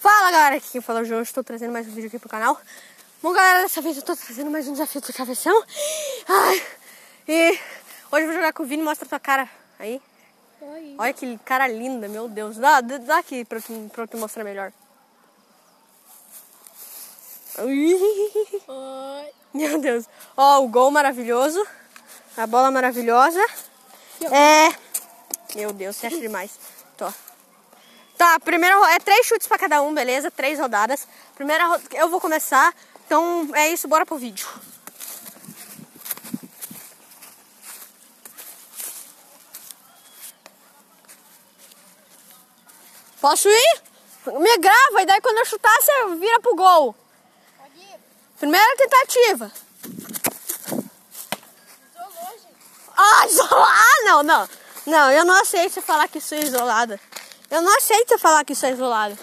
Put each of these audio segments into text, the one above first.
Fala galera, aqui quem fala é o João, estou trazendo mais um vídeo aqui pro canal. Bom galera, dessa vez eu tô trazendo mais um desafio do travessão. Ai, e hoje eu vou jogar com o Vini, mostra tua cara aí. Oi. Olha que cara linda, meu Deus. Dá, dá aqui pra, eu te- pra eu te mostrar melhor. Oi. Meu Deus. Ó, o gol maravilhoso. A bola maravilhosa. É. Meu Deus, você acha demais. Tô. Tá, primeira é três chutes pra cada um, beleza? Três rodadas. Primeira eu vou começar. Então é isso, bora pro vídeo. Posso ir? Me grava e daí quando eu chutar você vira pro gol. Primeira tentativa. Isolou, gente. Ah, isolar? Ah, não, não. Não, eu não aceito falar que é isolada. Eu não aceito você falar que isso é isolada.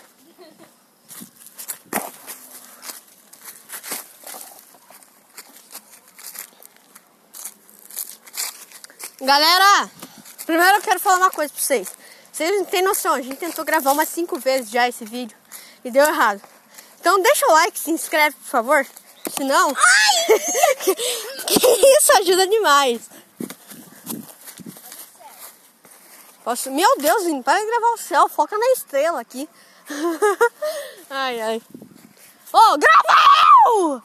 Galera, primeiro eu quero falar uma coisa pra vocês. Vocês não têm noção, a gente tentou gravar umas cinco vezes já esse vídeo e deu errado. Então deixa o like, se inscreve, por favor. Senão. que isso ajuda demais. Posso... Meu Deus, Vini, para de gravar o céu, foca na estrela aqui. ai, ai. Ô, oh, gravou!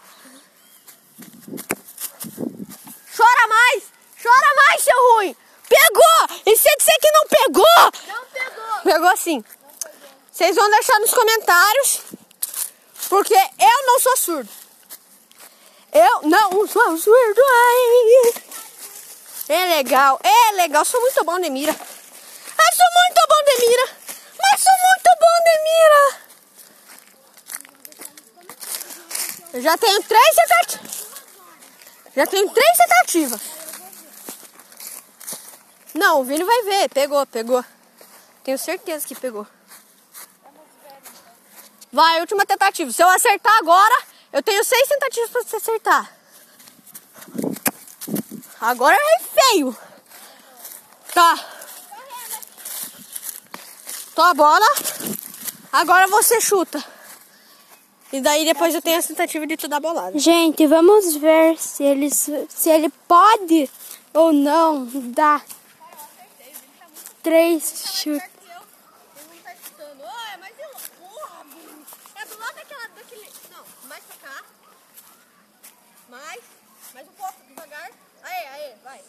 Chora mais! Chora mais, seu ruim! Pegou! E se eu disser que não pegou? Não pegou. Pegou sim. Vocês vão deixar nos comentários, porque eu não sou surdo. Eu não sou surdo. Ai. É legal, é legal. Sou muito bom de Ai, sou muito bom de mira. Mas sou muito bom de mira. Eu já tenho três tentativas. Já tenho três tentativas. Não, o Vini vai ver. Pegou, pegou. Tenho certeza que pegou. Vai, última tentativa. Se eu acertar agora, eu tenho seis tentativas pra você acertar. Agora é feio. Tá. Tô a bola. Agora você chuta. E daí depois eu tenho a tentativa de tu dar bolada. Gente, vamos ver se ele, se ele pode ou não dar três chutes. Ele não tá chutando. Olha, mas eu. Porra, Bruno. É do lado daquela. daquele. Não, mais pra cá. Mais. Mais um pouco, devagar. Aê, aê, vai.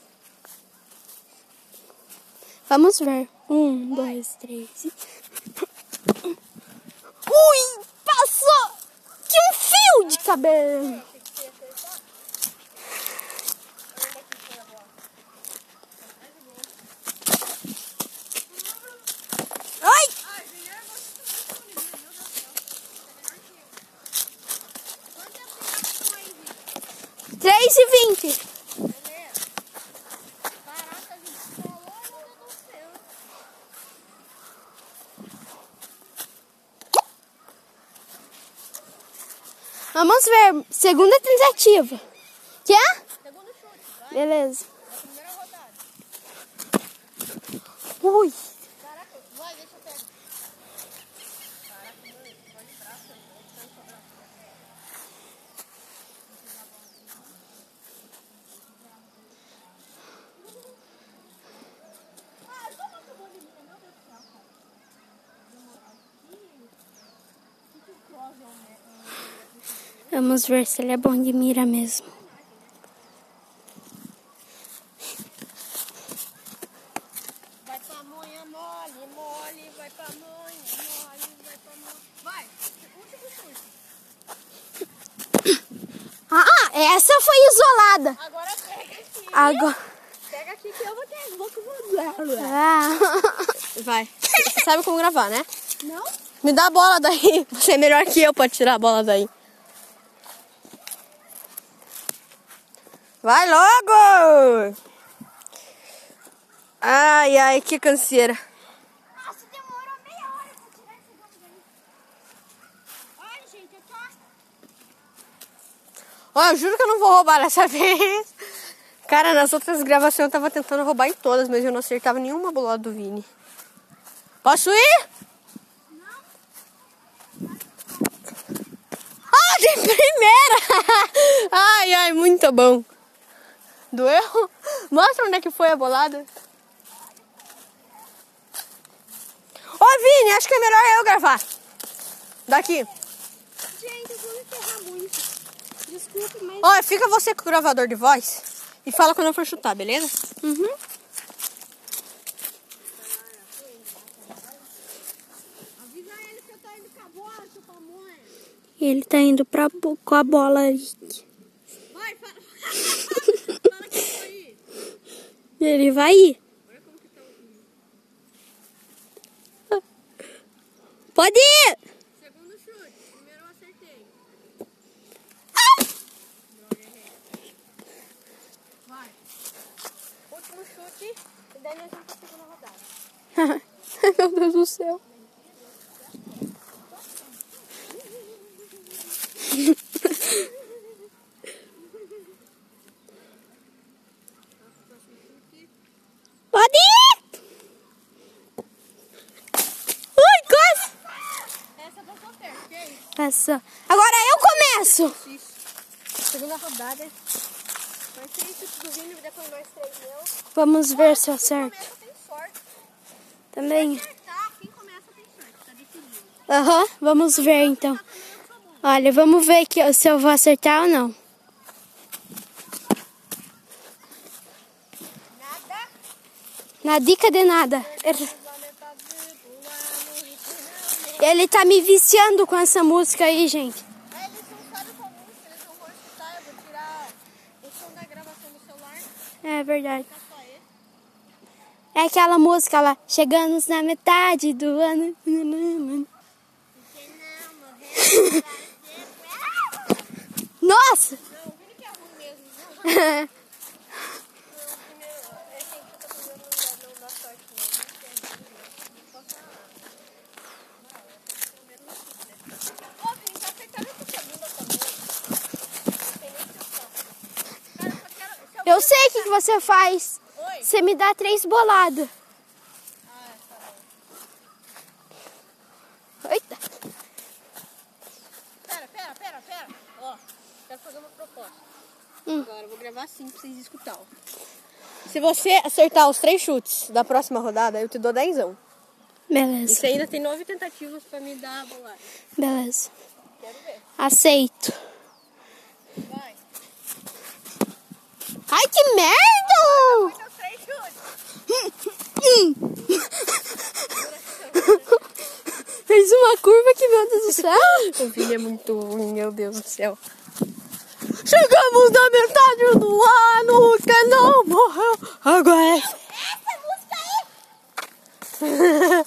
Vamos ver. Um, dois, três. Ui! Passou! Que um fio de cabelo! Ai! Três e vinte. Vamos ver. Segunda tentativa. Quer? Segundo chute. Beleza. Primeira rodada. Ui. Caraca, vai, deixa eu pegar. Caraca, meu, vai de braço aí, vai de tanto braço. Vamos ver se ele é bom de mira mesmo. Vai pra manhã mole, mole, vai pra manhã mole, vai pra manhã. Vai, último chute. Ah, essa foi isolada. Agora pega aqui. Agora. Pega aqui que eu vou ter. Que vou Ah. Vai. Você sabe como gravar, né? Não? Me dá a bola daí. Você é melhor que eu pra tirar a bola daí. Vai logo! Ai, ai, que canseira. Nossa, demorou meia hora pra tirar esse. Olha, gente. Ó, eu juro que eu não vou roubar dessa vez. Cara, nas outras gravações eu tava tentando roubar em todas, mas eu não acertava nenhuma bolada do Vini. Posso ir? Não. Ah, de primeira! Ai, ai, muito bom. Doeu? Mostra onde é que foi a bolada. Ô, Vini, acho que é melhor eu gravar. Daqui. Gente, eu vou me ferrar muito. Desculpe, mas. Ó, fica você com o gravador de voz e fala quando eu for chutar, beleza? Uhum. Avisa ele que eu tô indo com a bola, seu pamonha. Ele tá indo pra, com a bola ali. Vai, fala. fala que eu vou ir. Ele vai ir. Olha como que o vídeo. Pode ir! Segundo chute. Primeiro eu acertei. Vai. Último chute. E daí nós vamos pra segunda rodada. Meu Deus do céu. Pode ir! Ui, quase! Essa passou perto, Agora eu começo! Segunda rodada. Do depois mais três. Vamos ver se eu acerto. Também. Aham, vamos ver então. Olha, vamos ver que, se eu vou acertar ou não. Nada. Na dica de nada. Ele- Planeta vivo lá no Rio Ele tá me viciando com essa música aí, gente. Ah, eles não sabem qual música, eles não vão escutar. Eu vou tirar o som da gravação do celular. É verdade. É aquela música lá. Chegamos na metade do ano. Porque não Nossa! Não, o que é ruim mesmo. Não, primeiro, é quem chuta primeiro não dá, não dá sorte não. Posso Ô, Vini, tá acertando essa segunda também. Não tem nem discussão. Cara, eu só quero... Se eu... Sei o que, que você faz. Oi? Você me dá três boladas. Ah, tá. Eita. Pera, pera, pera, pera. Ó, quero fazer uma proposta. Hum. Agora eu vou gravar assim pra vocês escutar. Se você acertar os três chutes da próxima rodada, eu te dou dezão. E Beleza, você ainda tem nove tentativas pra me dar a bolada. beleza. Quero ver. Aceito. Ai, que merda! Fez uma curva que, meu Deus do céu. O Vini é muito ruim, meu Deus do céu. Chegamos na metade do ano, que não morreu. Agora é... Essa música aí.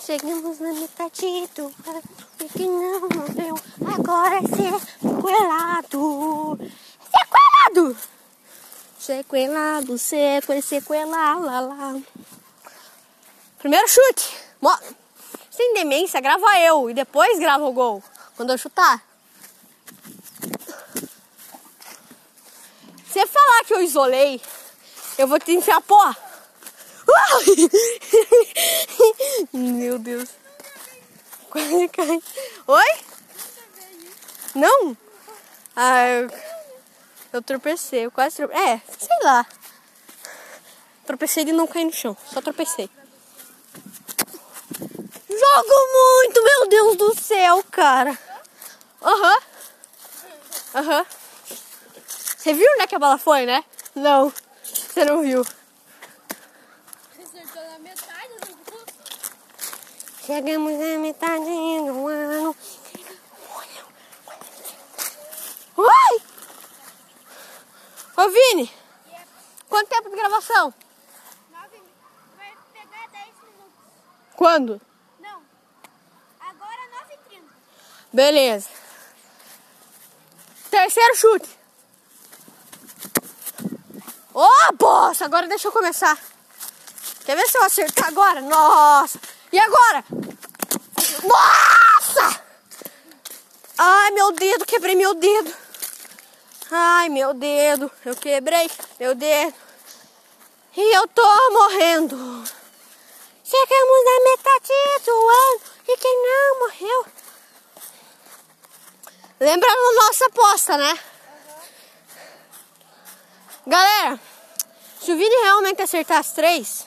Chegamos na metade do ano e que não morreu. Agora é sequelado. Sequelado! Sequelado, sequel, sequelado, lá, lá. Primeiro chute. Sem demência, grava eu e depois grava o gol. Quando eu chutar. Você falar que eu isolei, eu vou te enfiar pó. Meu Deus. Quase cai. Oi? Não? Ah, eu, eu tropecei, eu quase tropecei. É, sei lá. Tropecei e não caí no chão, só tropecei. Jogo muito, meu Deus do céu, cara. Aham. Aham. Você viu onde é que a bola foi, né? Não. Você não viu. Acertou na metade do curso. Chegamos na metade do ano. Oi! Ô, Vini. Quanto tempo de gravação? Nove... Vai pegar 10 minutos. Quando? Não. Agora 9h30. Beleza. Terceiro chute. Ô, oh, bosta! Agora deixa eu começar. Quer ver se eu acertar agora? Nossa! E agora? Nossa! Ai, meu dedo, quebrei meu dedo. Ai, meu dedo, eu quebrei meu dedo. E eu tô morrendo. Chegamos na metade do ano e quem não morreu. Lembra da nossa aposta, né? Galera, se o Vini realmente acertar as três,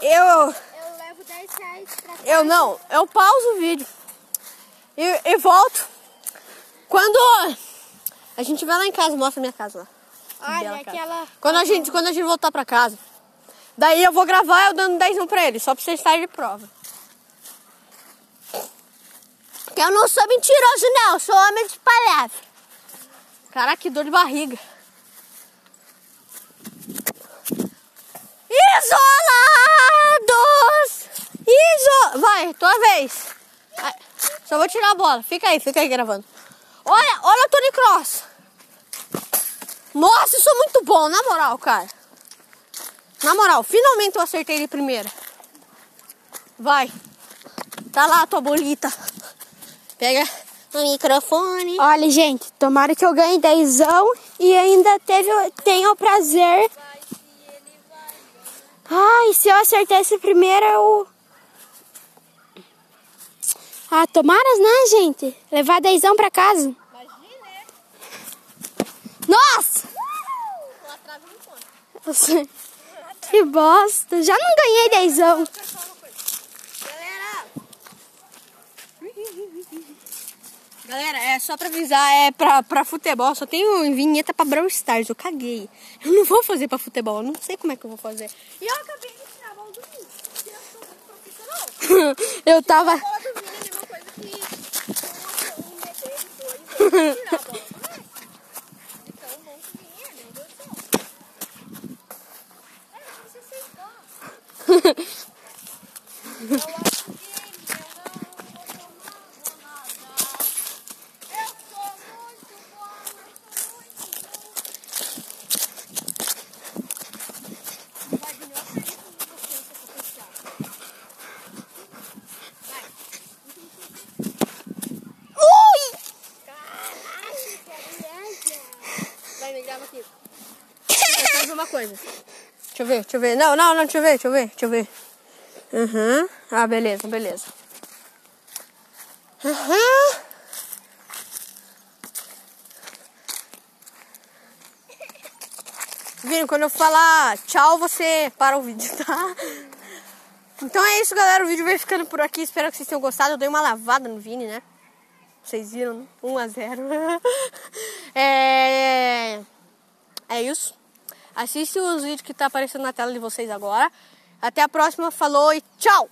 eu. Eu levo 10 reais pra Eu não, eu pauso o vídeo e, e volto. Quando a gente vai lá em casa, mostra minha casa lá. Olha, casa. aquela. Quando a gente, quando a gente voltar pra casa. Daí eu vou gravar eu dando 10 pra ele, só pra vocês estarem de prova. Que eu não sou mentiroso, não, eu sou homem de palavra. Caraca, que dor de barriga. Isolados! Iso... Vai, tua vez. Só vou tirar a bola. Fica aí, fica aí gravando. Olha, olha o Tony Cross. Nossa, eu sou muito bom, na moral, cara. Na moral, finalmente eu acertei de primeira. Vai. Tá lá a tua bolita. Pega o microfone. Olha, gente, tomara que eu ganhe dezão e ainda teve, tenha o prazer. Ai, se eu acertar esse primeiro, eu. Ah, tomaras, né, gente? Levar dezão pra casa. Nossa! Lá atrás não conta. Nossa, Que bosta. Já não ganhei dezão. Galera, Galera, é só pra avisar, é pra, pra futebol, só tenho vinheta pra Brawl Stars, eu caguei. Eu não vou fazer pra futebol, eu não sei como é que eu vou fazer. e eu acabei de tirar a bola do profissional. Eu tava. A bola do Vini é a mesma coisa que um, um bebê de dois anos tirar a bola do moleque. Então, bom que o Vini é, meu Deus do céu. É, você aceitou. Eu acho que eu não vou tomar nada. Eu sou muito bom, eu sou muito bom. Vai, Vini, eu acredito em você, seu potencial. Ui! Vai, me grava aqui. Deixa eu ver uma coisa. Deixa eu ver, deixa eu ver. Não, não, não, deixa eu ver, deixa eu ver, deixa eu ver. Aham. Ah, beleza, beleza. Vini, quando eu falar tchau, você para o vídeo, tá? Então é isso, galera. O vídeo vai ficando por aqui. Espero que vocês tenham gostado. Eu dei uma lavada no Vini, né? Vocês viram, né? 1 a 0 É... É isso. Assiste os vídeos que tá aparecendo na tela de vocês agora. Até a próxima. Falou e tchau!